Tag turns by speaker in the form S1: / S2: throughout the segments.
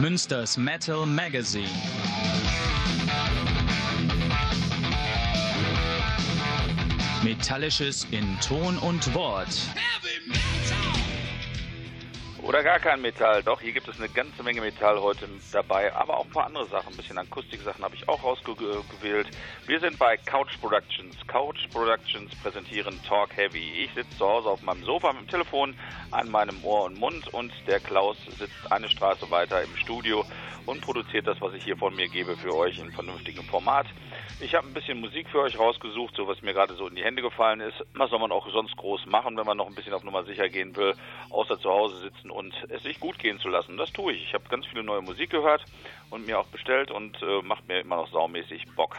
S1: Münsters Metal Magazine. Metallisches in Ton und Wort.
S2: Oder gar kein Metall. Doch, hier gibt es eine ganze Menge Metall heute dabei, aber auch ein paar andere Sachen. Ein bisschen Akustik-Sachen habe ich auch rausgewählt. Wir sind bei Couch Productions. Couch Productions präsentieren Talk Heavy. Ich sitze zu Hause auf meinem Sofa mit dem Telefon an meinem Ohr und Mund und der Klaus sitzt eine Straße weiter im Studio und produziert das, was ich hier von mir gebe, für euch in vernünftigem Format. Ich habe ein bisschen Musik für euch rausgesucht, so was mir gerade so in die Hände gefallen ist. Was soll man auch sonst groß machen, wenn man noch ein bisschen auf Nummer sicher gehen will, außer zu Hause sitzen und es sich gut gehen zu lassen. Das tue ich. Ich habe ganz viele neue Musik gehört und mir auch bestellt und äh, macht mir immer noch saumäßig Bock,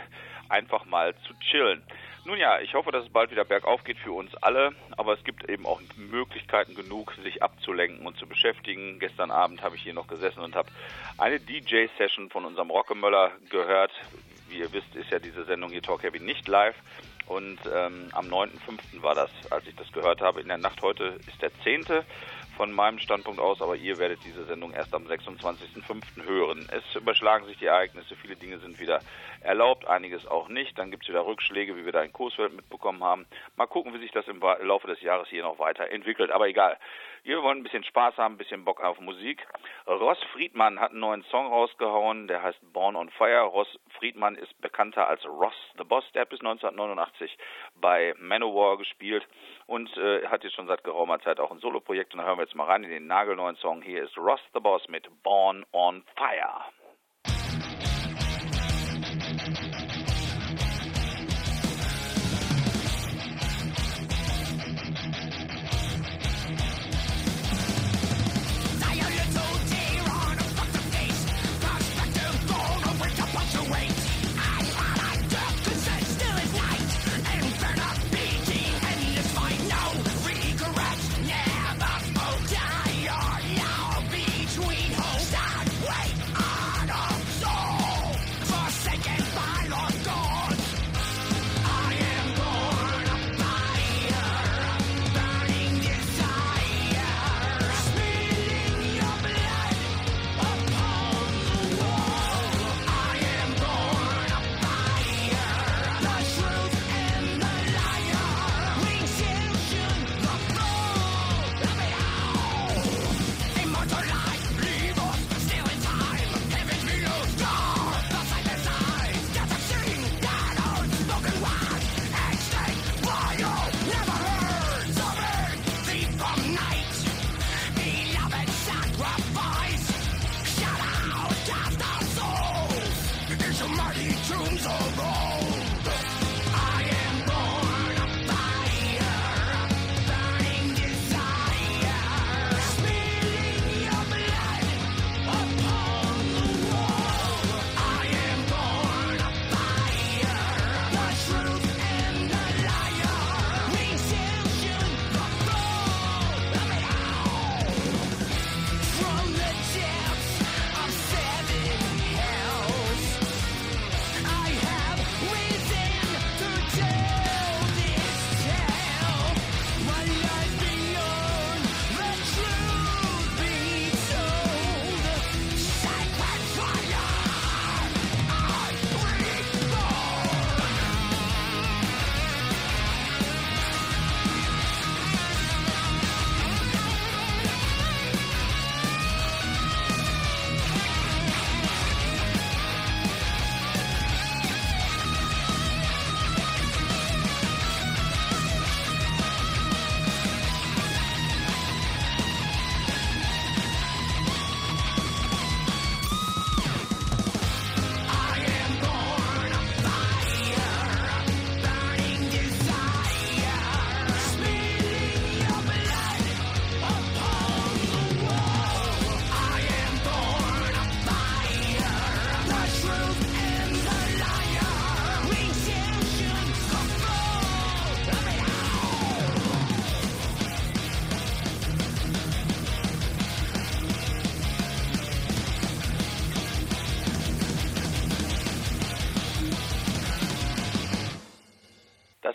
S2: einfach mal zu chillen. Nun ja, ich hoffe, dass es bald wieder bergauf geht für uns alle, aber es gibt eben auch Möglichkeiten genug, sich abzulenken und zu beschäftigen. Gestern Abend habe ich hier noch gesessen und habe eine DJ-Session von unserem Rockemöller gehört. Wie ihr wisst, ist ja diese Sendung hier Talk Heavy nicht live. Und ähm, am 9.5. war das, als ich das gehört habe. In der Nacht heute ist der 10 von meinem Standpunkt aus, aber ihr werdet diese Sendung erst am 26.05. hören. Es überschlagen sich die Ereignisse, viele Dinge sind wieder erlaubt, einiges auch nicht. Dann gibt es wieder Rückschläge, wie wir da in Coesfeld mitbekommen haben. Mal gucken, wie sich das im Laufe des Jahres hier noch weiter entwickelt. Aber egal. Wir wollen ein bisschen Spaß haben, ein bisschen Bock auf Musik. Ross Friedmann hat einen neuen Song rausgehauen, der heißt Born on Fire. Ross Friedmann ist bekannter als Ross the Boss. Der hat bis 1989 bei Manowar gespielt und äh, hat jetzt schon seit geraumer Zeit auch ein Soloprojekt. Und da hören wir jetzt mal rein in den nagelneuen Song. Hier ist Ross the Boss mit Born on Fire.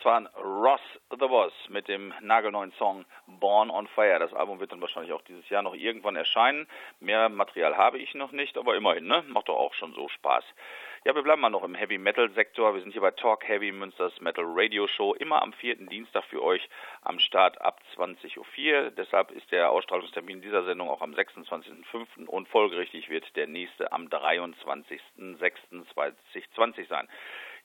S2: Das waren Ross the Boss mit dem nagelneuen Song Born on Fire. Das Album wird dann wahrscheinlich auch dieses Jahr noch irgendwann erscheinen. Mehr Material habe ich noch nicht, aber immerhin, ne? Macht doch auch schon so Spaß. Ja, wir bleiben mal noch im Heavy Metal Sektor. Wir sind hier bei Talk Heavy Münsters Metal Radio Show. Immer am vierten Dienstag für euch am Start ab 20.04 Uhr. Deshalb ist der Ausstrahlungstermin dieser Sendung auch am 26.05. und folgerichtig wird der nächste am 23.06.2020 sein.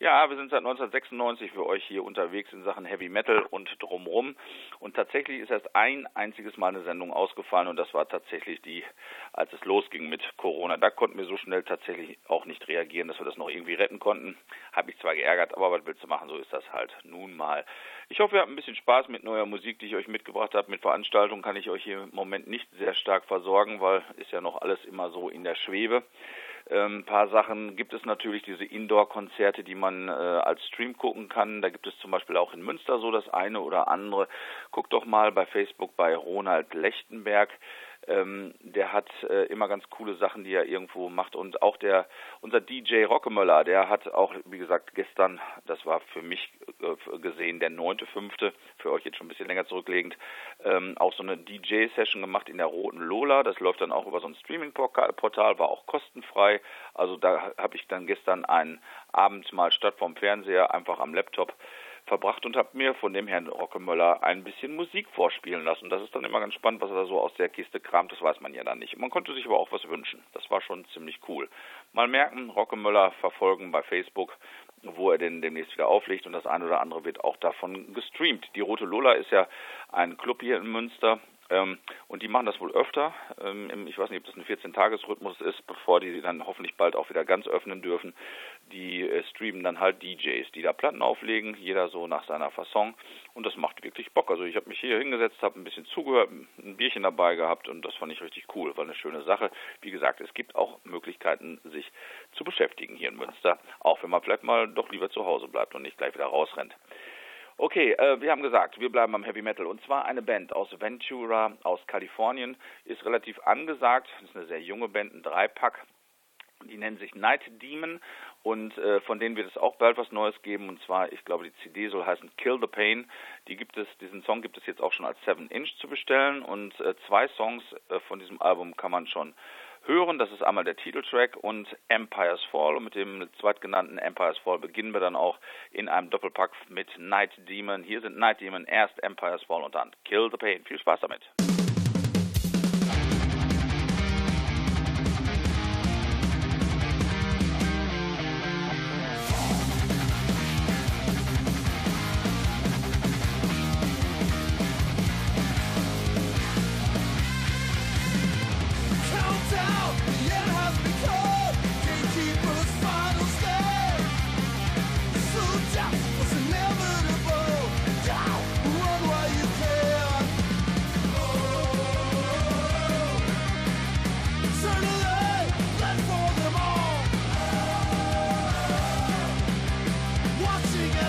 S2: Ja, wir sind seit 1996 für euch hier unterwegs in Sachen Heavy Metal und drumrum. Und tatsächlich ist erst ein einziges Mal eine Sendung ausgefallen und das war tatsächlich die, als es losging mit Corona. Da konnten wir so schnell tatsächlich auch nicht reagieren, dass wir das noch irgendwie retten konnten. Habe mich zwar geärgert, aber was willst du machen? So ist das halt nun mal. Ich hoffe, ihr habt ein bisschen Spaß mit neuer Musik, die ich euch mitgebracht habe. Mit Veranstaltungen kann ich euch hier im Moment nicht sehr stark versorgen, weil ist ja noch alles immer so in der Schwebe. Ähm, ein paar Sachen gibt es natürlich, diese Indoor-Konzerte, die man äh, als Stream gucken kann. Da gibt es zum Beispiel auch in Münster so das eine oder andere. Guckt doch mal bei Facebook bei Ronald Lechtenberg. Ähm, der hat äh, immer ganz coole Sachen, die er irgendwo macht. Und auch der, unser DJ Rockemöller, der hat auch, wie gesagt, gestern, das war für mich äh, gesehen der neunte, fünfte, für euch jetzt schon ein bisschen länger zurücklegend, ähm, auch so eine DJ-Session gemacht in der Roten Lola. Das läuft dann auch über so ein Streaming-Portal, war auch kostenfrei. Also da habe ich dann gestern einen Abend mal statt vom Fernseher einfach am Laptop verbracht und habe mir von dem Herrn Rockemöller ein bisschen Musik vorspielen lassen. Das ist dann immer ganz spannend, was er da so aus der Kiste kramt, das weiß man ja dann nicht. Man konnte sich aber auch was wünschen. Das war schon ziemlich cool. Mal merken, Rockemöller verfolgen bei Facebook, wo er denn demnächst wieder auflegt und das eine oder andere wird auch davon gestreamt. Die Rote Lola ist ja ein Club hier in Münster und die machen das wohl öfter. Ähm, ich weiß nicht, ob das ein 14-Tages-Rhythmus ist, bevor die dann hoffentlich bald auch wieder ganz öffnen dürfen. Die äh, streamen dann halt DJs, die da Platten auflegen, jeder so nach seiner Fasson. Und das macht wirklich Bock. Also ich habe mich hier hingesetzt, habe ein bisschen zugehört, ein Bierchen dabei gehabt und das fand ich richtig cool. War eine schöne Sache. Wie gesagt, es gibt auch Möglichkeiten, sich zu beschäftigen hier in Münster. Auch wenn man vielleicht mal doch lieber zu Hause bleibt und nicht gleich wieder rausrennt. Okay, äh, wir haben gesagt, wir bleiben am Heavy Metal. Und zwar eine Band aus Ventura, aus Kalifornien, ist relativ angesagt. Ist eine sehr junge Band, ein Dreipack. Die nennen sich Night Demon und äh, von denen wird es auch bald was Neues geben. Und zwar, ich glaube, die CD soll heißen Kill the Pain. Die gibt es, diesen Song gibt es jetzt auch schon als 7 Inch zu bestellen und äh, zwei Songs äh, von diesem Album kann man schon hören. Das ist einmal der Titeltrack und Empire's Fall. Und mit dem zweitgenannten Empire's Fall beginnen wir dann auch in einem Doppelpack mit Night Demon. Hier sind Night Demon, erst Empire's Fall und dann Kill the Pain. Viel Spaß damit.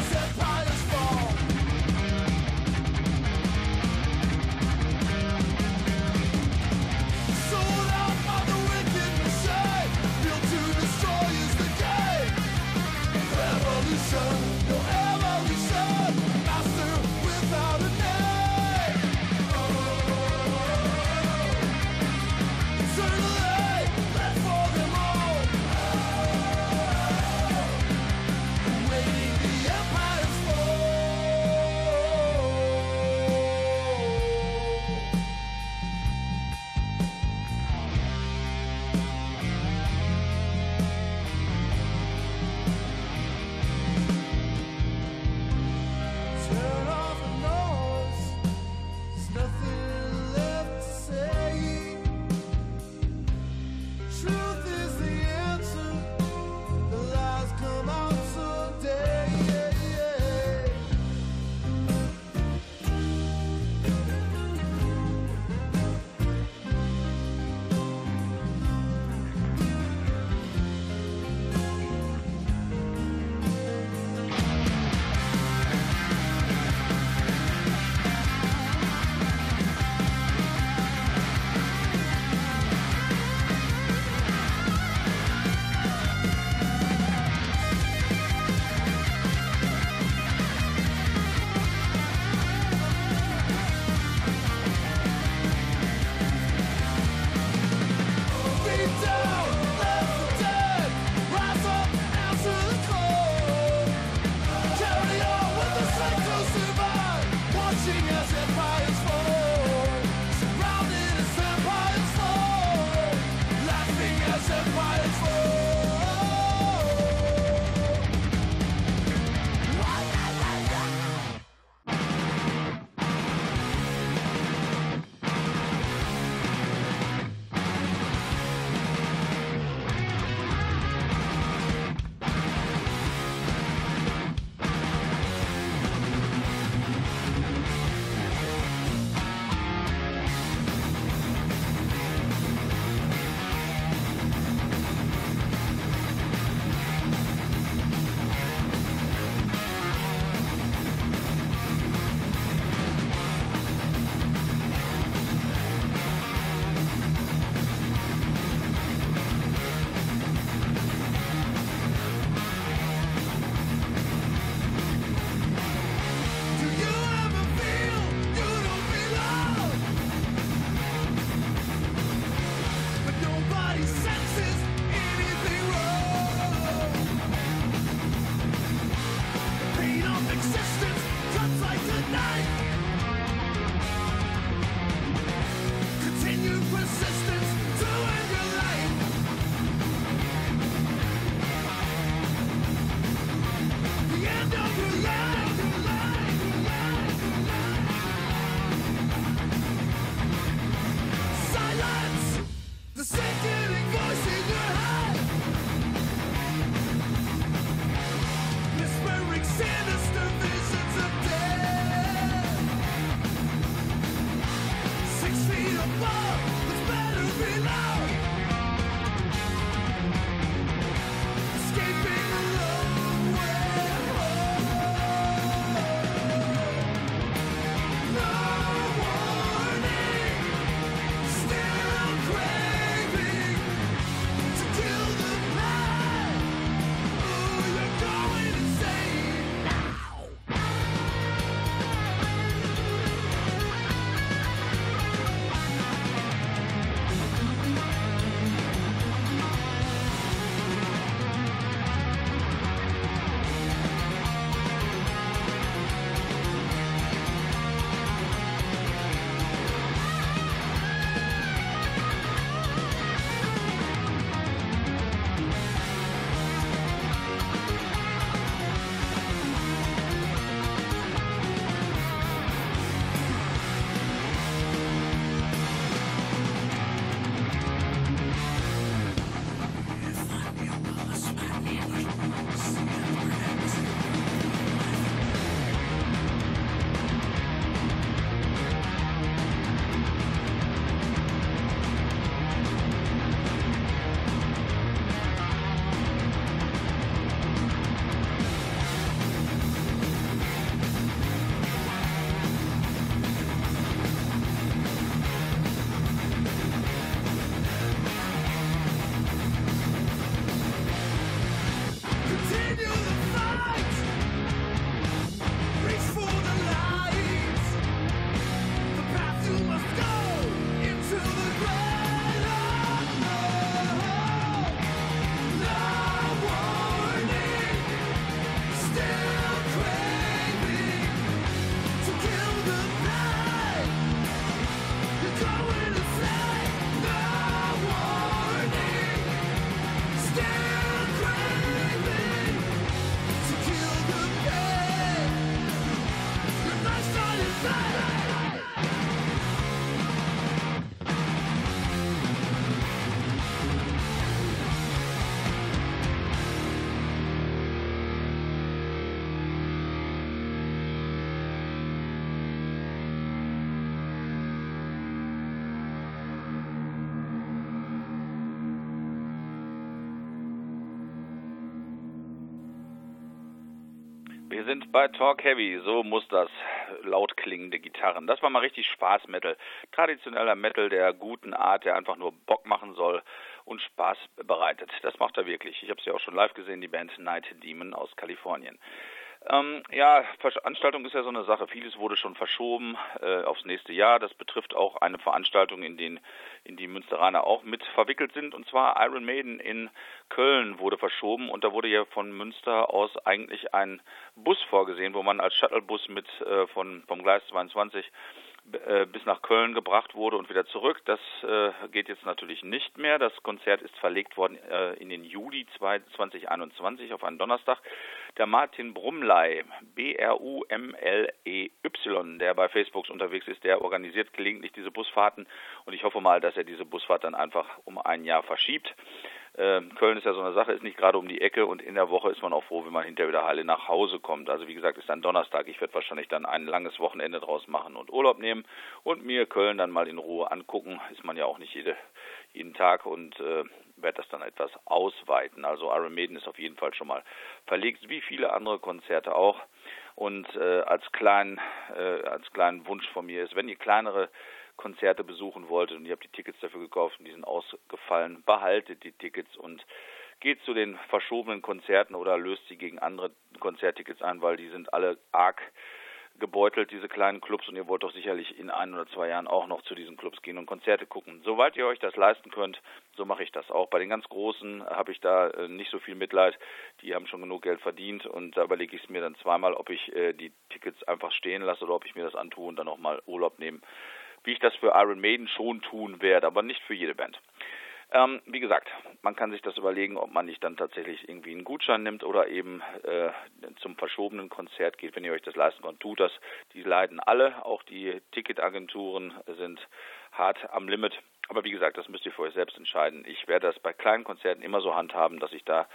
S2: Surprise! Sind bei Talk Heavy, so muss das laut klingende Gitarren. Das war mal richtig Spaß-Metal. Traditioneller Metal der guten Art, der einfach nur Bock machen soll und Spaß bereitet. Das macht er wirklich. Ich habe es ja auch schon live gesehen, die Band Night Demon aus Kalifornien. Ähm, ja, Veranstaltung ist ja so eine Sache. Vieles wurde schon verschoben äh, aufs nächste Jahr. Das betrifft auch eine Veranstaltung, in, den, in die Münsteraner auch mit verwickelt sind. Und zwar Iron Maiden in Köln wurde verschoben. Und da wurde ja von Münster aus eigentlich ein Bus vorgesehen, wo man als Shuttlebus mit äh, von, vom Gleis 22 äh, bis nach Köln gebracht wurde und wieder zurück. Das äh, geht jetzt natürlich nicht mehr. Das Konzert ist verlegt worden äh, in den Juli 2021 auf einen Donnerstag. Der Martin Brumley, B-R-U-M-L-E-Y, der bei Facebook unterwegs ist, der organisiert gelegentlich diese Busfahrten und ich hoffe mal, dass er diese Busfahrt dann einfach um ein Jahr verschiebt. Ähm, Köln ist ja so eine Sache, ist nicht gerade um die Ecke und in der Woche ist man auch froh, wenn man hinterher wieder heile nach Hause kommt. Also wie gesagt, ist dann Donnerstag. Ich werde wahrscheinlich dann ein langes Wochenende draus machen und Urlaub nehmen und mir Köln dann mal in Ruhe angucken. Ist man ja auch nicht jede, jeden Tag und äh, werde das dann etwas ausweiten. Also Iron Maiden ist auf jeden Fall schon mal verlegt, wie viele andere Konzerte auch. Und äh, als kleinen äh, als kleinen Wunsch von mir ist, wenn ihr kleinere Konzerte besuchen wolltet und ihr habt die Tickets dafür gekauft und die sind ausgefallen, behaltet die Tickets und geht zu den verschobenen Konzerten oder löst sie gegen andere Konzerttickets ein, weil die sind alle arg gebeutelt, diese kleinen Clubs, und ihr wollt doch sicherlich in ein oder zwei Jahren auch noch zu diesen Clubs gehen und Konzerte gucken. Soweit ihr euch das leisten könnt, so mache ich das auch. Bei den ganz Großen habe ich da äh, nicht so viel Mitleid. Die haben schon genug Geld verdient und da überlege ich es mir dann zweimal, ob ich äh, die Tickets einfach stehen lasse oder ob ich mir das antue und dann auch mal Urlaub nehme wie ich das für Iron Maiden schon tun werde, aber nicht für jede Band. Ähm, wie gesagt, man kann sich das überlegen, ob man nicht dann tatsächlich irgendwie einen Gutschein nimmt oder eben äh, zum verschobenen Konzert geht, wenn ihr euch das leisten könnt. Tut das. Die leiden alle, auch die Ticketagenturen sind hart am Limit. Aber wie gesagt, das müsst ihr für euch selbst entscheiden. Ich werde das bei kleinen Konzerten immer so handhaben, dass ich da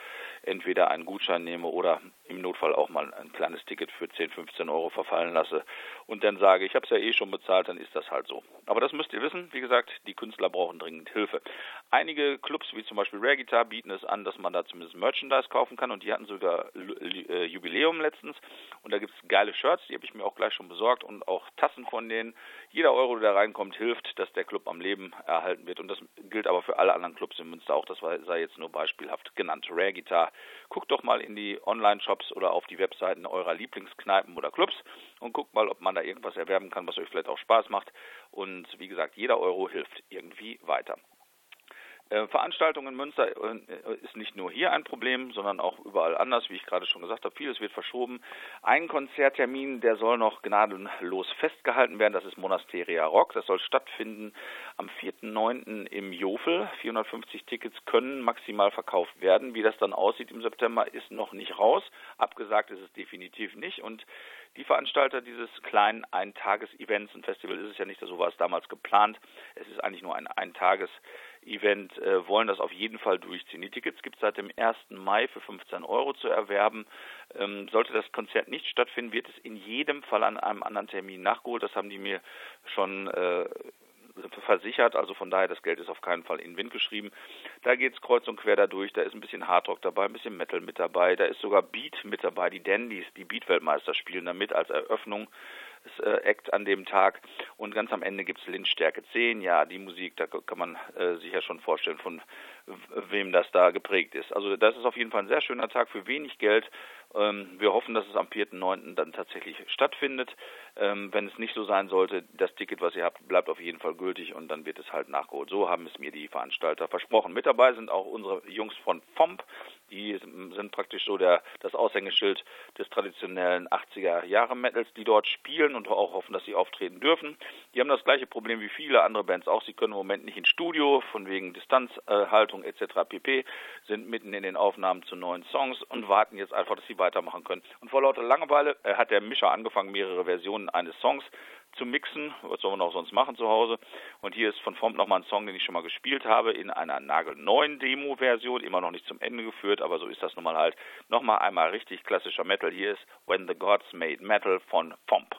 S2: entweder einen Gutschein nehme oder im Notfall auch mal ein kleines Ticket für 10, 15 Euro verfallen lasse und dann sage, ich habe es ja eh schon bezahlt, dann ist das halt so. Aber das müsst ihr wissen. Wie gesagt, die Künstler brauchen dringend Hilfe. Einige Clubs, wie zum Beispiel Rare Guitar, bieten es an, dass man da zumindest Merchandise kaufen kann und die hatten sogar äh, Jubiläum letztens und da gibt es geile Shirts, die habe ich mir auch gleich schon besorgt und auch Tassen von denen. Jeder Euro, der da reinkommt, hilft, dass der Club am Leben erhalten wird. Und das gilt aber für alle anderen Clubs in Münster auch. Das sei jetzt nur beispielhaft genannt. Rare Guitar. Guckt doch mal in die Online-Shops oder auf die Webseiten eurer Lieblingskneipen oder Clubs und guckt mal, ob man da irgendwas erwerben kann, was euch vielleicht auch Spaß macht. Und wie gesagt, jeder Euro hilft irgendwie weiter. Äh, Veranstaltungen in Münster äh, ist nicht nur hier ein Problem, sondern auch überall anders, wie ich gerade schon gesagt habe. Vieles wird verschoben. Ein Konzerttermin, der soll noch gnadenlos festgehalten werden. Das ist Monasteria Rock. Das soll stattfinden am 4.9. im Jofel. 450 Tickets können maximal verkauft werden. Wie das dann aussieht im September, ist noch nicht raus. Abgesagt ist es definitiv nicht. Und die Veranstalter dieses kleinen Eintages-Events, ein Festival ist es ja nicht, so war es damals geplant. Es ist eigentlich nur ein Eintages- Event äh, wollen das auf jeden Fall durchziehen. Die Tickets gibt es seit dem 1. Mai für 15 Euro zu erwerben. Ähm, sollte das Konzert nicht stattfinden, wird es in jedem Fall an einem anderen Termin nachgeholt. Das haben die mir schon äh, versichert, also von daher das Geld ist auf keinen Fall in den Wind geschrieben. Da geht es kreuz und quer dadurch, da ist ein bisschen Hardrock dabei, ein bisschen Metal mit dabei, da ist sogar Beat mit dabei, die Dandys, die Beat-Weltmeister spielen damit als Eröffnung Act an dem Tag. Und ganz am Ende gibt es Lindstärke 10. Ja, die Musik, da kann man äh, sich ja schon vorstellen, von wem das da geprägt ist. Also das ist auf jeden Fall ein sehr schöner Tag für wenig Geld. Ähm, wir hoffen, dass es am 4.9. dann tatsächlich stattfindet. Ähm, wenn es nicht so sein sollte, das Ticket, was ihr habt, bleibt auf jeden Fall gültig und dann wird es halt nachgeholt. So haben es mir die Veranstalter versprochen. Mit dabei sind auch unsere Jungs von FOMP. Die sind praktisch so der, das Aushängeschild des traditionellen 80er Jahre Metals, die dort spielen und auch hoffen, dass sie auftreten dürfen. Die haben das gleiche Problem wie viele andere Bands auch. Sie können im Moment nicht ins Studio, von wegen Distanzhaltung etc. pp. sind mitten in den Aufnahmen zu neuen Songs und warten jetzt einfach, dass sie weitermachen können. Und vor lauter Langeweile äh, hat der Mischer angefangen, mehrere Versionen eines Songs zu mixen. Was soll man auch sonst machen zu Hause? Und hier ist von Fomp nochmal ein Song, den ich schon mal gespielt habe, in einer nagelneuen Demo-Version, immer noch nicht zum Ende geführt, aber so ist das nun mal halt. Nochmal einmal richtig klassischer Metal. Hier ist When the Gods Made Metal von Fomp.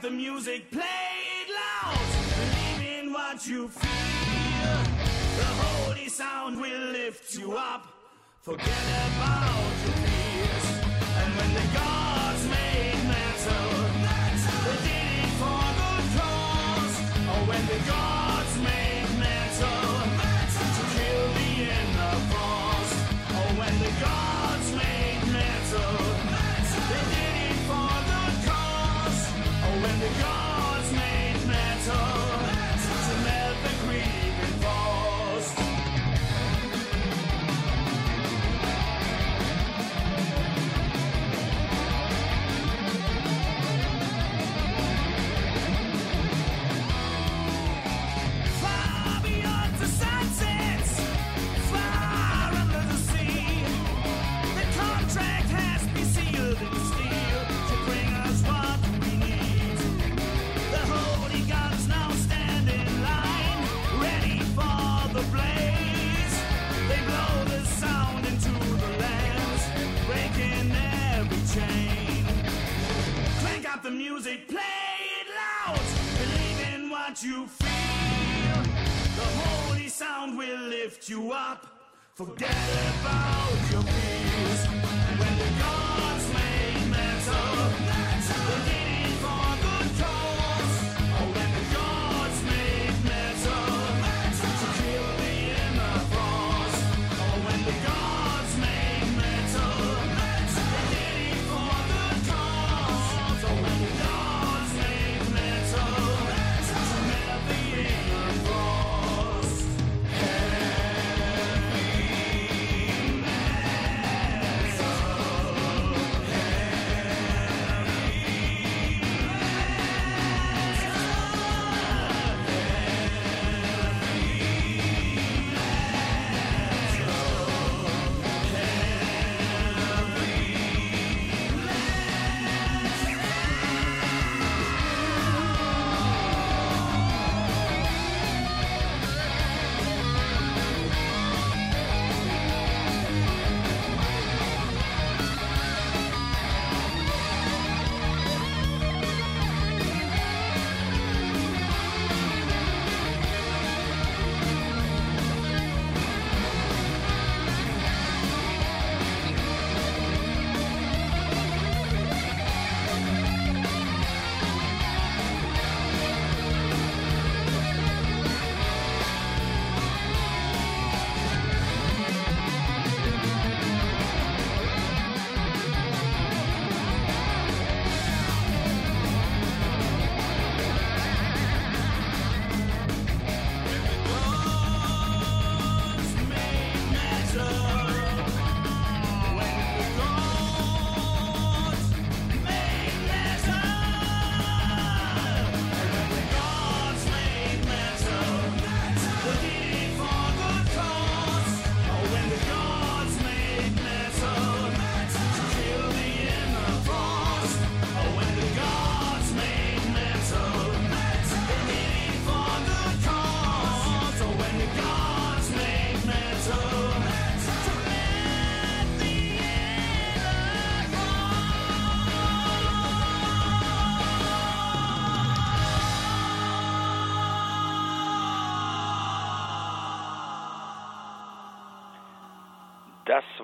S3: The music played loud. Believe in what you feel. The holy sound will lift you up. Forget about your fears. And when the gods made metal, they did it for good cause. Or when the gods you feel. The holy sound will lift you up. Forget about your fears. When the gods made metal,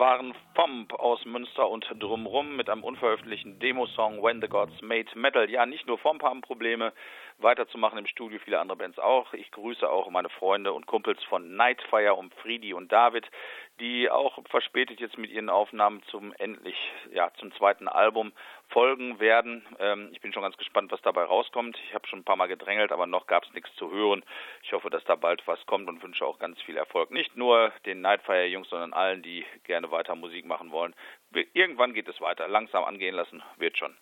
S2: waren Fomp aus Münster und drumrum mit einem unveröffentlichten Demosong When the Gods Made Metal. Ja, nicht nur Fomp haben Probleme, weiterzumachen im Studio, viele andere Bands auch. Ich grüße auch meine Freunde und Kumpels von Nightfire um Friedi und David, die auch verspätet jetzt mit ihren Aufnahmen zum endlich, ja, zum zweiten Album folgen werden. Ähm, ich bin schon ganz gespannt, was dabei rauskommt. Ich habe schon ein paar Mal gedrängelt, aber noch gab es nichts zu hören. Ich hoffe, dass da bald was kommt und wünsche auch ganz viel Erfolg. Nicht nur den Nightfire-Jungs, sondern allen, die gerne weiter Musik machen wollen. Irgendwann geht es weiter. Langsam angehen lassen wird schon.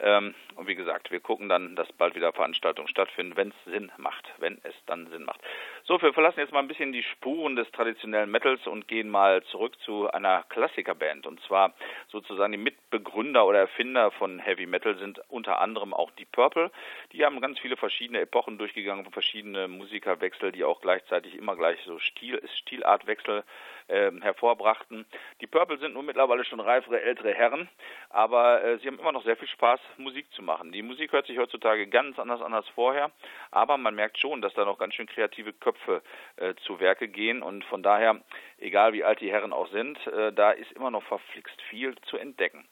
S2: Ähm, und wie gesagt, wir gucken dann, dass bald wieder Veranstaltungen stattfinden, wenn es Sinn macht, wenn es dann Sinn macht. So, wir verlassen jetzt mal ein bisschen die Spuren des traditionellen Metals und gehen mal zurück zu einer Klassikerband. Und zwar sozusagen die Mitbegründer oder Erfinder von Heavy Metal sind unter anderem auch die Purple. Die haben ganz viele verschiedene Epochen durchgegangen, verschiedene Musikerwechsel, die auch gleichzeitig immer gleich so Stil, Stilartwechsel ähm, hervorbrachten. Die Purple sind nun mittlerweile schon reifere, ältere Herren, aber äh, sie haben immer noch sehr viel Spaß, Musik zu machen. Die Musik hört sich heutzutage ganz anders an als vorher, aber man merkt schon, dass da noch ganz schön kreative Köpfe äh, zu Werke gehen und von daher, egal wie alt die Herren auch sind, äh, da ist immer noch verflixt viel zu entdecken.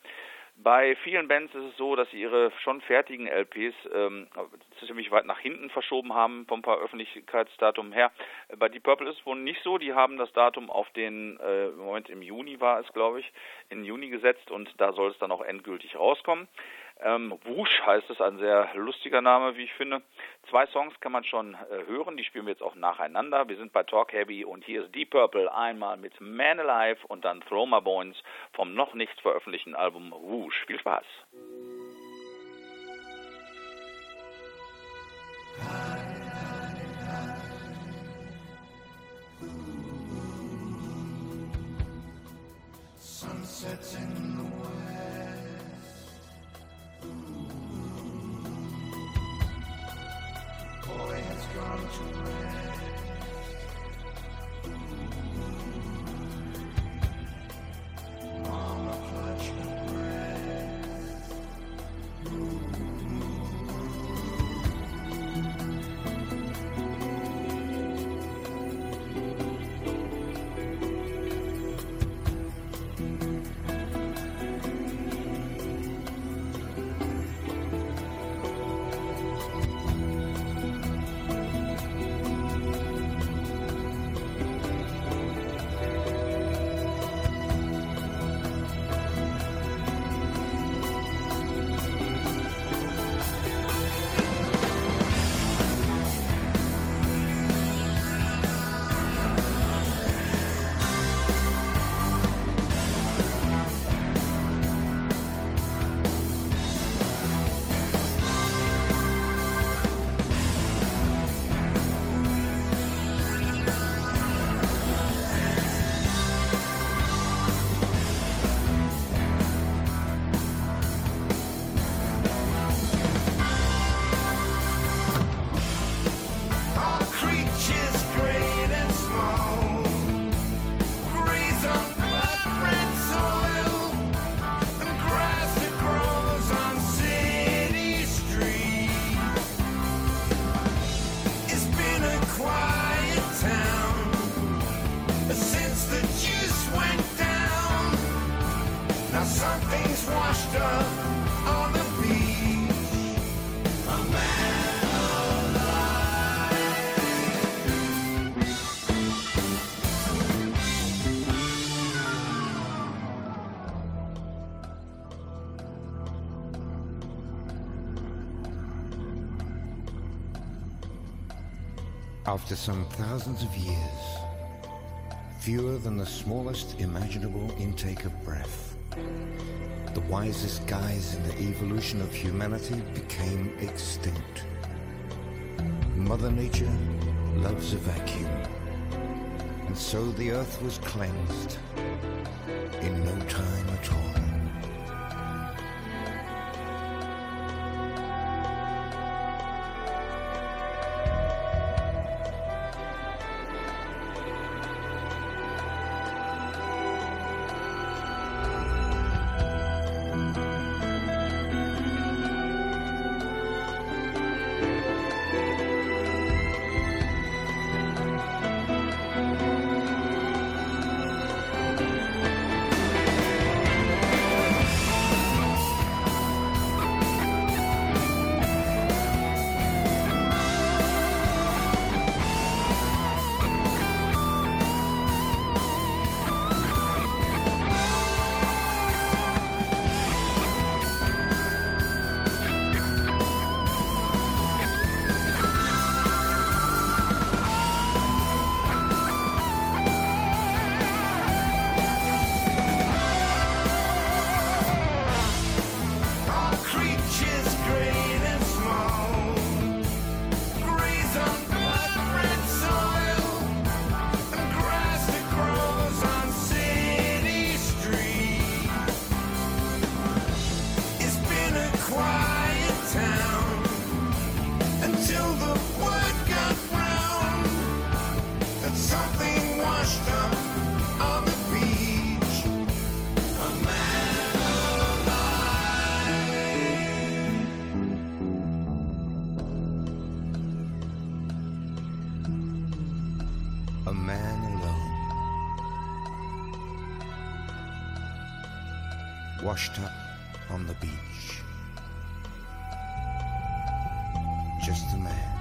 S2: Bei vielen Bands ist es so, dass sie ihre schon fertigen LPs ähm, ziemlich weit nach hinten verschoben haben vom Veröffentlichkeitsdatum her. Bei Deep Purple ist es wohl nicht so. Die haben das Datum auf den, äh, Moment im Juni war es, glaube ich, in Juni gesetzt und da soll es dann auch endgültig rauskommen. Ähm, Wusch heißt es, ein sehr lustiger Name, wie ich finde. Zwei Songs kann man schon äh, hören, die spielen wir jetzt auch nacheinander. Wir sind bei Talk Heavy und hier ist Deep Purple einmal mit Man Alive und dann Throw My Bones vom noch nicht veröffentlichten Album Wusch. Viel Spaß!
S4: Sunsets in
S5: After some thousands of years, fewer than the smallest imaginable intake of breath, the wisest guys in the evolution of humanity became extinct. Mother Nature loves a vacuum, and so the earth was cleansed in no time at all.
S4: washed up
S5: on the beach. Just a man.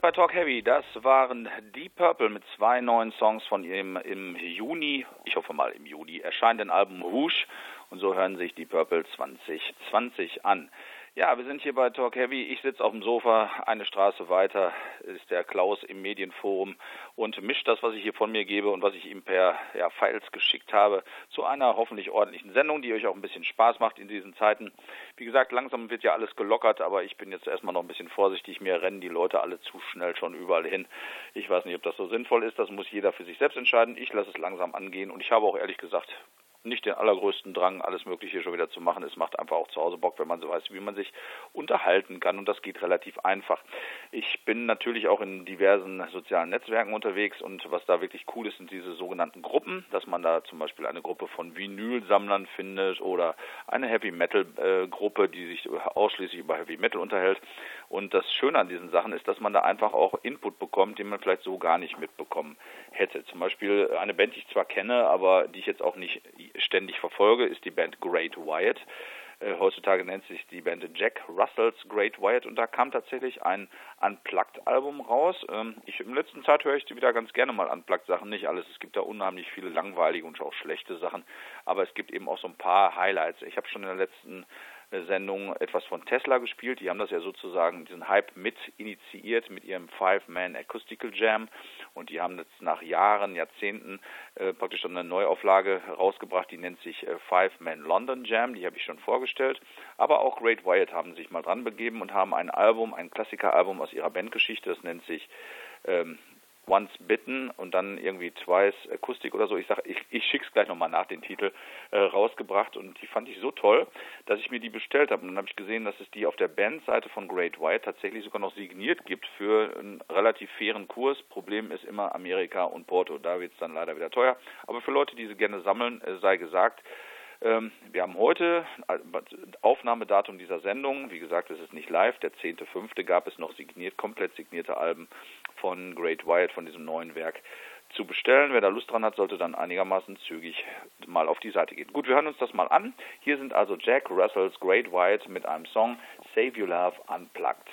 S2: sind bei Talk Heavy. Das waren Deep Purple mit zwei neuen Songs von ihrem im Juni, ich hoffe mal im Juni, erscheinenden Album Rouge. Und so hören sich die Purple 2020 an. Ja, wir sind hier bei Talk Heavy. Ich sitze auf dem Sofa, eine Straße weiter ist der Klaus im Medienforum und mischt das, was ich hier von mir gebe und was ich ihm per ja, Files geschickt habe, zu einer hoffentlich ordentlichen Sendung, die euch auch ein bisschen Spaß macht in diesen Zeiten. Wie gesagt, langsam wird ja alles gelockert, aber ich bin jetzt erstmal noch ein bisschen vorsichtig. Mir rennen die Leute alle zu schnell schon überall hin. Ich weiß nicht, ob das so sinnvoll ist. Das muss jeder für sich selbst entscheiden. Ich lasse es langsam angehen und ich habe auch ehrlich gesagt nicht den allergrößten Drang, alles Mögliche schon wieder zu machen. Es macht einfach auch zu Hause Bock, wenn man so weiß, wie man sich unterhalten kann. Und das geht relativ einfach. Ich bin natürlich auch in diversen sozialen Netzwerken unterwegs und was da wirklich cool ist, sind diese sogenannten Gruppen, dass man da zum Beispiel eine Gruppe von Vinylsammlern findet oder eine Heavy Metal äh, Gruppe, die sich ausschließlich über Heavy Metal unterhält. Und das Schöne an diesen Sachen ist, dass man da einfach auch Input bekommt, den man vielleicht so gar nicht mitbekommen hätte. Zum Beispiel eine Band, die ich zwar kenne, aber die ich jetzt auch nicht ständig verfolge, ist die Band Great Wyatt. Äh, heutzutage nennt sich die Band Jack Russells Great Wyatt und da kam tatsächlich ein Unplugged-Album raus. Ähm, ich, in letzter Zeit höre ich wieder ganz gerne mal Unplugged-Sachen, nicht alles. Es gibt da unheimlich viele langweilige und auch schlechte Sachen, aber es gibt eben auch so ein paar Highlights. Ich habe schon in der letzten Sendung etwas von Tesla gespielt. Die haben das ja sozusagen, diesen Hype mit initiiert mit ihrem Five-Man Acoustical Jam. Und die haben jetzt nach Jahren, Jahrzehnten äh, praktisch schon eine Neuauflage rausgebracht, die nennt sich äh, Five-Man London Jam. Die habe ich schon vorgestellt. Aber auch Great Wyatt haben sich mal dran begeben und haben ein Album, ein Klassikeralbum aus ihrer Bandgeschichte, das nennt sich ähm, Once Bitten und dann irgendwie Twice Akustik oder so. Ich sage, ich, ich schick's gleich nochmal nach den Titel äh, rausgebracht und die fand ich so toll, dass ich mir die bestellt habe. Und dann habe ich gesehen, dass es die auf der Bandseite von Great White tatsächlich sogar noch signiert gibt für einen relativ fairen Kurs. Problem ist immer Amerika und Porto. Da wird es dann leider wieder teuer. Aber für Leute, die sie gerne sammeln, äh, sei gesagt, wir haben heute äh, Aufnahmedatum dieser Sendung. Wie gesagt, es ist nicht live. Der 10.5. gab es noch signiert, komplett signierte Alben von Great Wyatt, von diesem neuen Werk zu bestellen. Wer da Lust dran hat, sollte dann einigermaßen zügig mal auf die Seite gehen. Gut, wir hören uns das mal an. Hier sind also Jack Russells Great Wyatt mit einem Song Save Your Love Unplugged.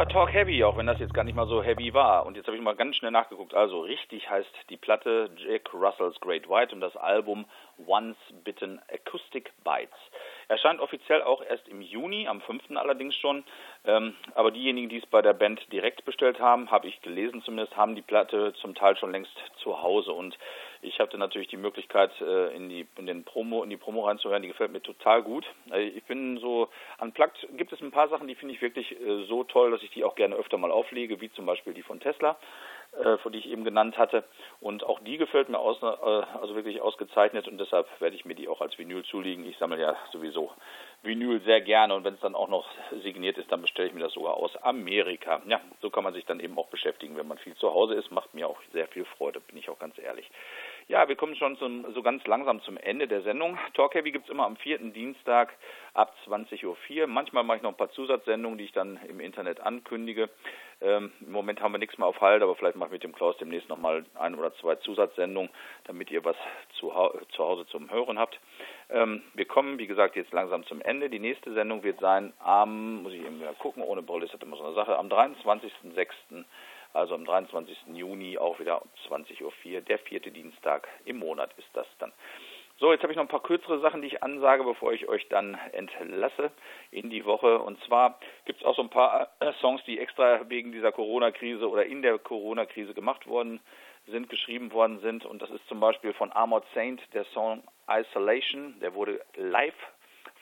S2: Bei Talk Heavy, auch wenn das jetzt gar nicht mal so heavy war. Und jetzt habe ich mal ganz schnell nachgeguckt. Also richtig heißt die Platte Jack Russells Great White und das Album Once Bitten Acoustic Bites. Erscheint offiziell auch erst im Juni, am 5. allerdings schon. Ähm, aber diejenigen, die es bei der Band direkt bestellt haben, habe ich gelesen zumindest, haben die Platte zum Teil schon längst zu Hause. Und ich hatte natürlich die Möglichkeit, äh, in die in den Promo, in die Promo reinzuhören. Die gefällt mir total gut. Also ich bin so unplugged gibt es ein paar Sachen, die finde ich wirklich äh, so toll, dass ich die auch gerne öfter mal auflege, wie zum Beispiel die von Tesla von die ich eben genannt hatte. Und auch die gefällt mir aus, äh, also wirklich ausgezeichnet und deshalb werde ich mir die auch als Vinyl zulegen. Ich sammle ja sowieso Vinyl sehr gerne und wenn es dann auch noch signiert ist, dann bestelle ich mir das sogar aus Amerika. Ja, so kann man sich dann eben auch beschäftigen, wenn man viel zu Hause ist. Macht mir auch sehr viel Freude, bin ich auch ganz ehrlich. Ja, wir kommen schon zum, so ganz langsam zum Ende der Sendung. Talk Heavy gibt es immer am vierten Dienstag ab 20.04 Uhr. Manchmal mache ich noch ein paar Zusatzsendungen, die ich dann im Internet ankündige. Ähm, Im Moment haben wir nichts mehr auf Halt, aber vielleicht mache ich mit dem Klaus demnächst nochmal ein oder zwei Zusatzsendungen, damit ihr was zu, zu Hause zum Hören habt. Ähm, wir kommen, wie gesagt, jetzt langsam zum Ende. Die nächste Sendung wird sein am, muss ich eben gucken, ohne Brille ist das immer so eine Sache, am 23.06 also am 23. Juni auch wieder um 20.04 Uhr, der vierte Dienstag im Monat ist das dann. So, jetzt habe ich noch ein paar kürzere Sachen, die ich ansage, bevor ich euch dann entlasse in die Woche. Und zwar gibt es auch so ein paar äh, Songs, die extra wegen dieser Corona-Krise oder in der Corona-Krise gemacht worden sind, geschrieben worden sind. Und das ist zum Beispiel von Armored Saint der Song Isolation. Der wurde live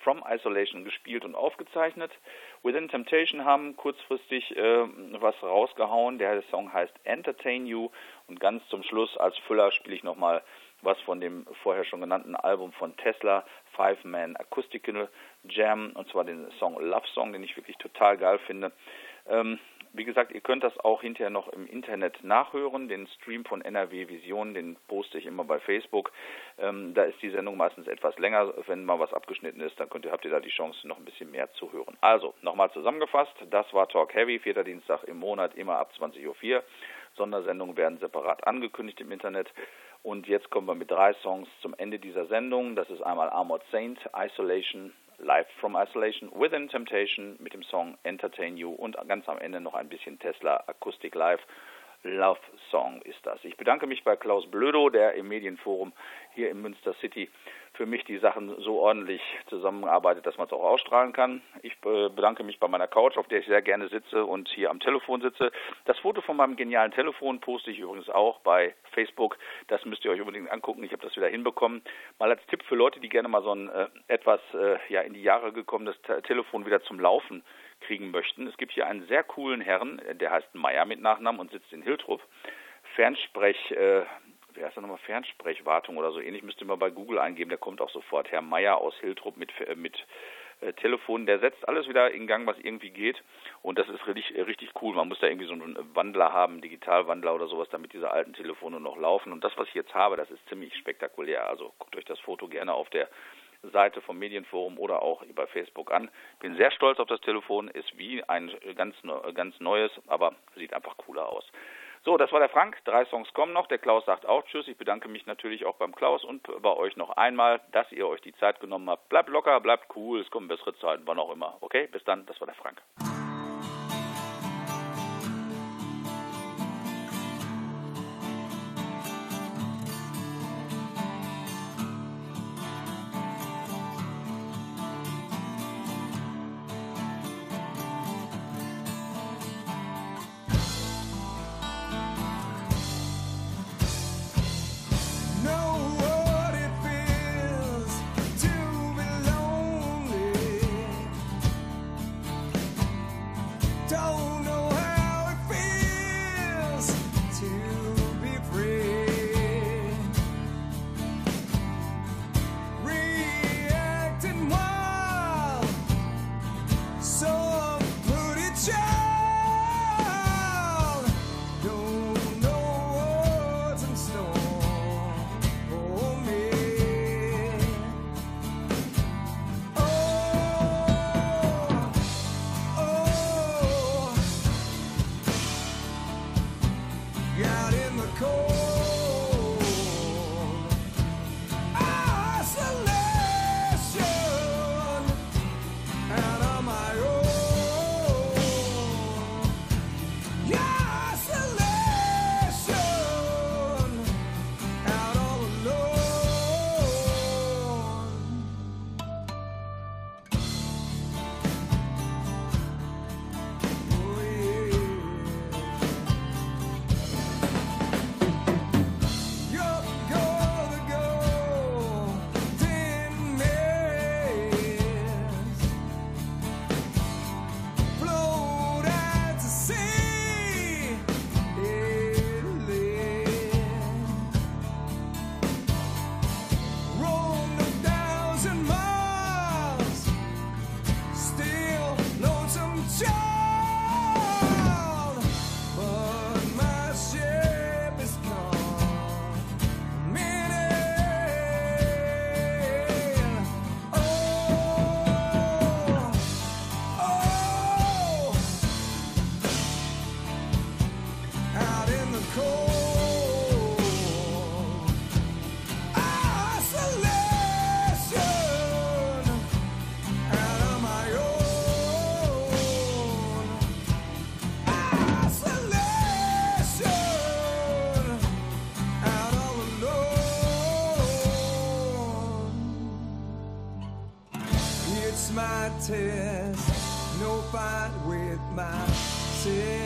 S2: From Isolation gespielt und aufgezeichnet. Within Temptation haben kurzfristig äh, was rausgehauen. Der Song heißt Entertain You. Und ganz zum Schluss als Füller spiele ich nochmal was von dem vorher schon genannten Album von Tesla, Five Man Acoustical Jam, und zwar den Song Love Song, den ich wirklich total geil finde. Ähm, wie gesagt, ihr könnt das auch hinterher noch im Internet nachhören. Den Stream von NRW Vision, den poste ich immer bei Facebook. Ähm, da ist die Sendung meistens etwas länger. Wenn mal was abgeschnitten ist, dann könnt ihr, habt ihr da die Chance, noch ein bisschen mehr zu hören. Also, nochmal zusammengefasst, das war Talk Heavy, vierter Dienstag im Monat, immer ab 20.04 Uhr. Sondersendungen werden separat angekündigt im Internet. Und jetzt kommen wir mit drei Songs zum Ende dieser Sendung. Das ist einmal Armored Saint, Isolation, Live from Isolation, Within Temptation mit dem Song Entertain You und ganz am Ende noch ein bisschen Tesla Acoustic Live. Love Song ist das. Ich bedanke mich bei Klaus Blödo, der im Medienforum hier in Münster City für mich die Sachen so ordentlich zusammenarbeitet, dass man es auch ausstrahlen kann. Ich äh, bedanke mich bei meiner Couch, auf der ich sehr gerne sitze und hier am Telefon sitze. Das Foto von meinem genialen Telefon poste ich übrigens auch bei Facebook. Das müsst ihr euch unbedingt angucken. Ich habe das wieder hinbekommen. Mal als Tipp für Leute, die gerne mal so ein äh, etwas äh, ja in die Jahre gekommenes Telefon wieder zum Laufen kriegen möchten. Es gibt hier einen sehr coolen Herrn, der heißt Meier mit Nachnamen und sitzt in Hiltrup. Fernsprech, äh, wie heißt er nochmal, Fernsprechwartung oder so ähnlich, müsst ihr mal bei Google eingeben, der kommt auch sofort. Herr Meier aus Hiltrup mit, äh, mit äh, Telefon, der setzt alles wieder in Gang, was irgendwie geht. Und das ist richtig, äh, richtig cool. Man muss da irgendwie so einen Wandler haben, Digitalwandler oder sowas, damit diese alten Telefone noch laufen. Und das, was ich jetzt habe, das ist ziemlich spektakulär. Also guckt euch das Foto gerne auf der Seite vom Medienforum oder auch bei Facebook an. Bin sehr stolz auf das Telefon, ist wie ein ganz, ganz neues, aber sieht einfach cooler aus. So, das war der Frank. Drei Songs kommen noch. Der Klaus sagt auch Tschüss. Ich bedanke mich natürlich auch beim Klaus und bei euch noch einmal, dass ihr euch die Zeit genommen habt. Bleibt locker, bleibt cool. Es kommen bessere Zeiten, wann auch immer. Okay, bis dann. Das war der Frank.
S6: No fight with my myself.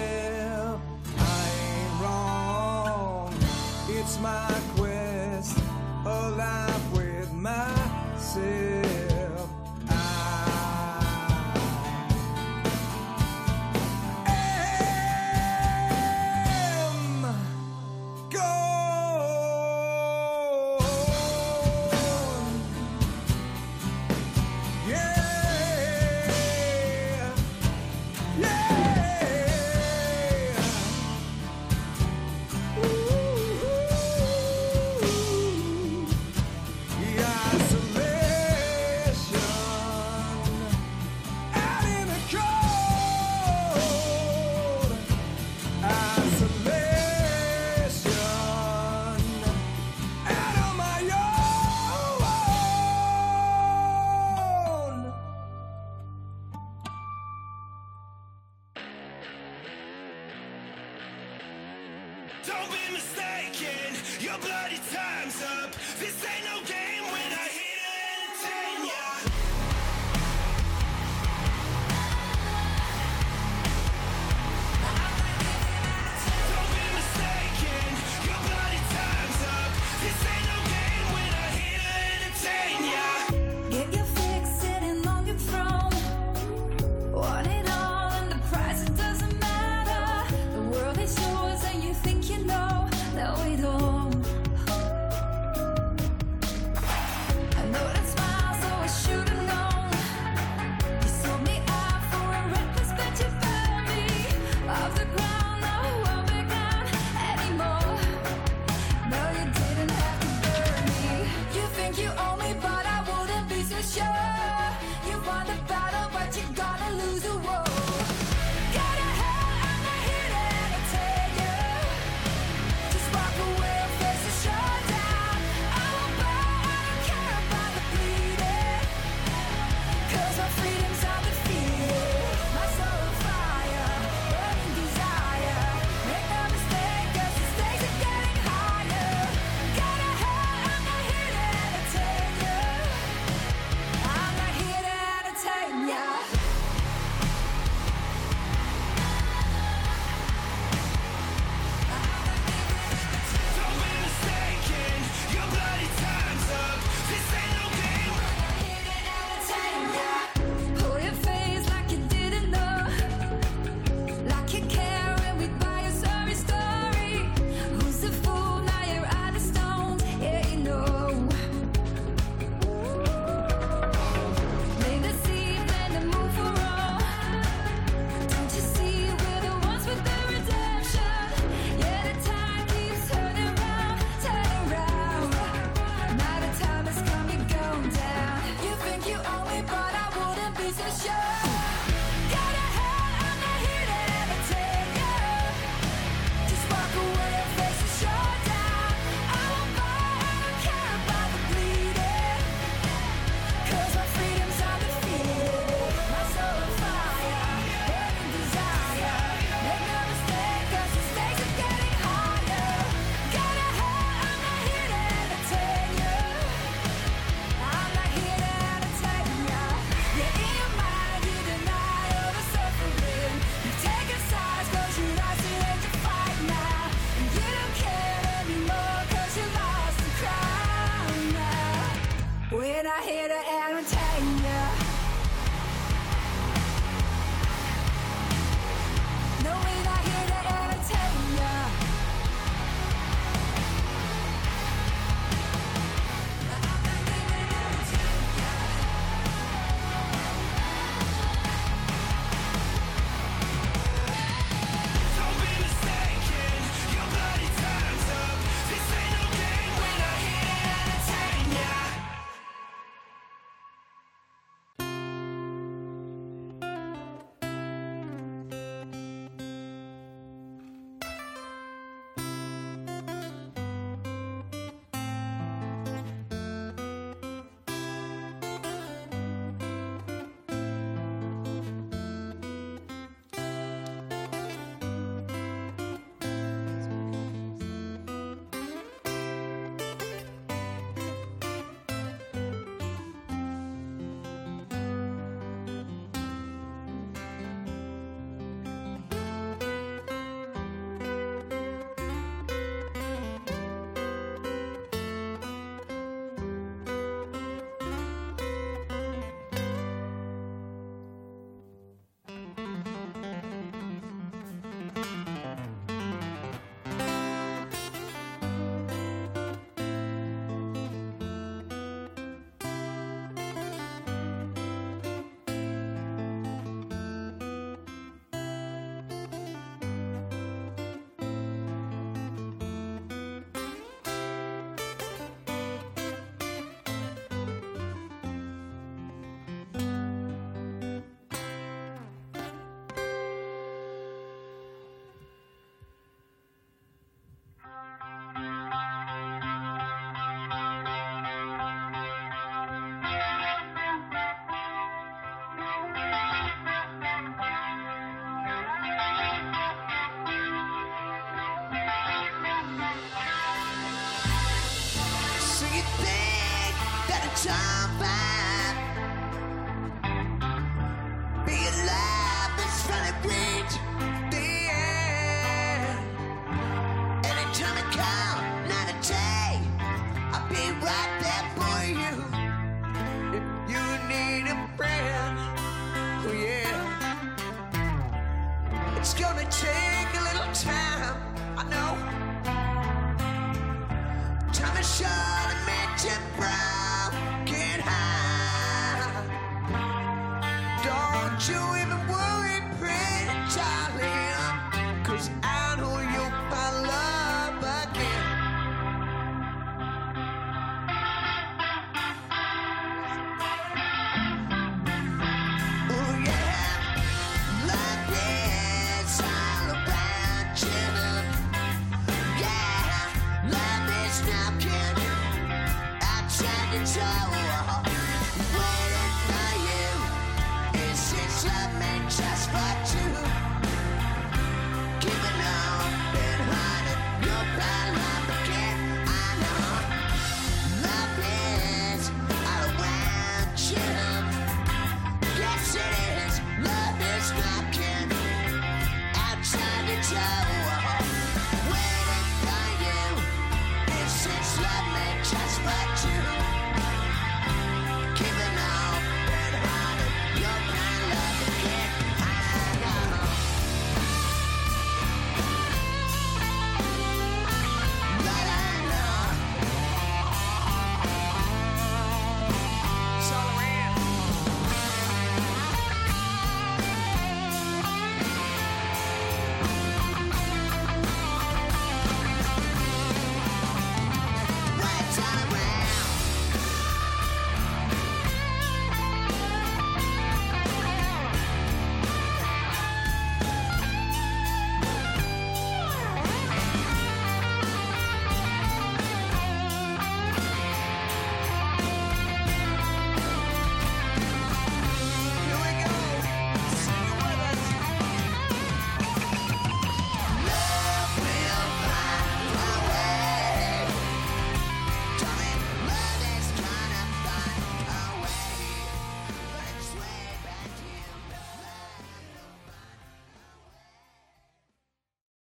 S5: Time.